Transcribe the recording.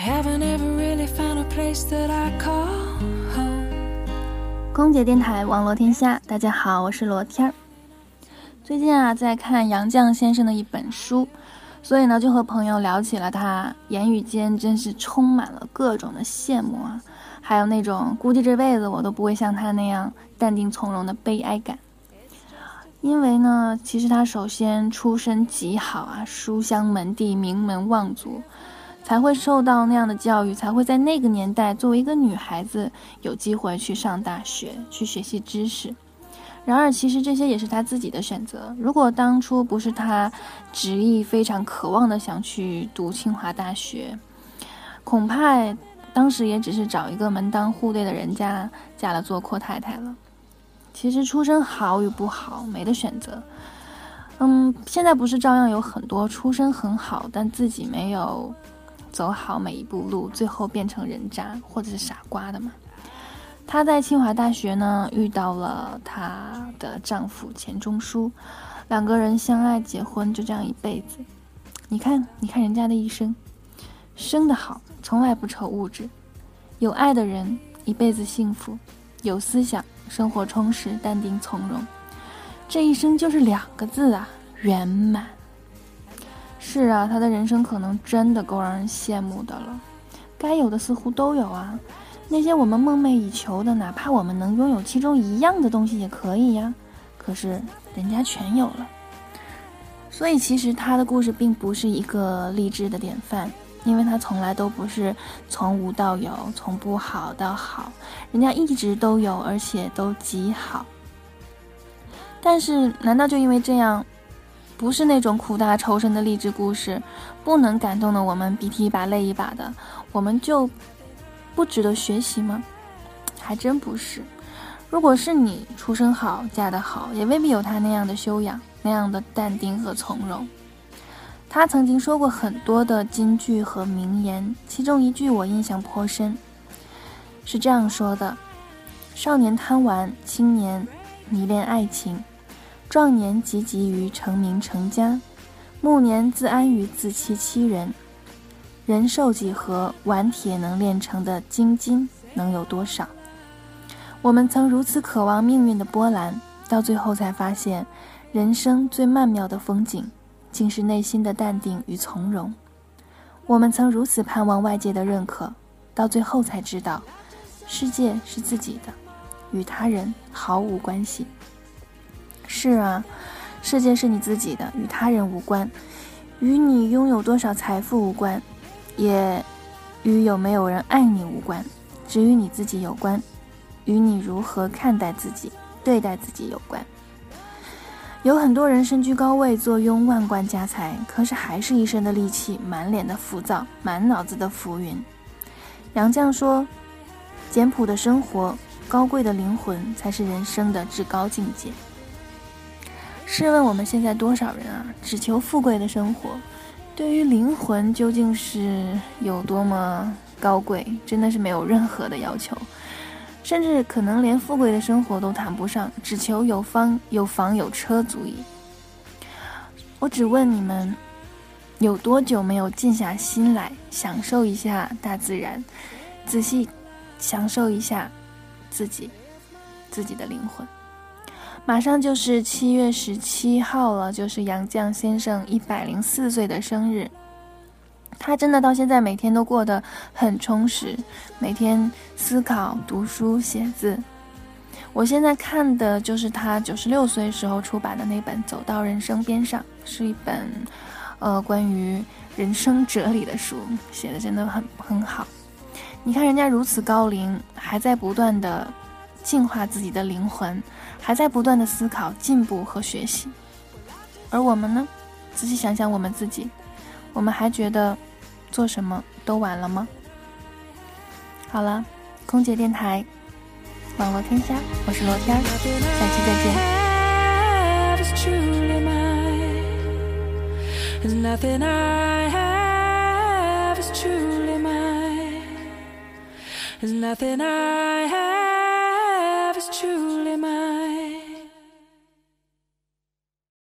haven't ever really found a place that I call home. 空姐电台网络天下，大家好，我是罗天儿。最近啊，在看杨绛先生的一本书，所以呢，就和朋友聊起了他，言语间真是充满了各种的羡慕啊，还有那种估计这辈子我都不会像他那样淡定从容的悲哀感。因为呢，其实他首先出身极好啊，书香门第，名门望族。才会受到那样的教育，才会在那个年代作为一个女孩子有机会去上大学去学习知识。然而，其实这些也是她自己的选择。如果当初不是她执意非常渴望的想去读清华大学，恐怕当时也只是找一个门当户对的人家嫁了做阔太太了。其实出身好与不好没得选择。嗯，现在不是照样有很多出身很好但自己没有。走好每一步路，最后变成人渣或者是傻瓜的嘛？她在清华大学呢遇到了她的丈夫钱钟书，两个人相爱结婚，就这样一辈子。你看，你看人家的一生，生得好，从来不愁物质；有爱的人，一辈子幸福；有思想，生活充实，淡定从容。这一生就是两个字啊，圆满。是啊，他的人生可能真的够让人羡慕的了，该有的似乎都有啊。那些我们梦寐以求的，哪怕我们能拥有其中一样的东西也可以呀。可是人家全有了，所以其实他的故事并不是一个励志的典范，因为他从来都不是从无到有，从不好到好，人家一直都有，而且都极好。但是，难道就因为这样？不是那种苦大仇深的励志故事，不能感动的我们鼻涕一把泪一把的，我们就不值得学习吗？还真不是。如果是你出身好，嫁得好，也未必有他那样的修养，那样的淡定和从容。他曾经说过很多的金句和名言，其中一句我印象颇深，是这样说的：少年贪玩，青年迷恋爱情。壮年汲汲于成名成家，暮年自安于自欺欺人。人寿几何？顽铁能炼成的精金能有多少？我们曾如此渴望命运的波澜，到最后才发现，人生最曼妙的风景，竟是内心的淡定与从容。我们曾如此盼望外界的认可，到最后才知道，世界是自己的，与他人毫无关系。是啊，世界是你自己的，与他人无关，与你拥有多少财富无关，也与有没有人爱你无关，只与你自己有关，与你如何看待自己、对待自己有关。有很多人身居高位，坐拥万贯家财，可是还是一身的戾气，满脸的浮躁，满脑子的浮云。杨绛说：“简朴的生活，高贵的灵魂，才是人生的至高境界。”试问我们现在多少人啊，只求富贵的生活，对于灵魂究竟是有多么高贵，真的是没有任何的要求，甚至可能连富贵的生活都谈不上，只求有房有房有车足矣。我只问你们，有多久没有静下心来享受一下大自然，仔细享受一下自己自己的灵魂？马上就是七月十七号了，就是杨绛先生一百零四岁的生日。他真的到现在每天都过得很充实，每天思考、读书、写字。我现在看的就是他九十六岁时候出版的那本《走到人生边上》，是一本呃关于人生哲理的书，写的真的很很好。你看人家如此高龄，还在不断的净化自己的灵魂。还在不断的思考、进步和学习，而我们呢？仔细想想我们自己，我们还觉得做什么都晚了吗？好了，空姐电台，网络天下，我是罗天，下期再见。truly, my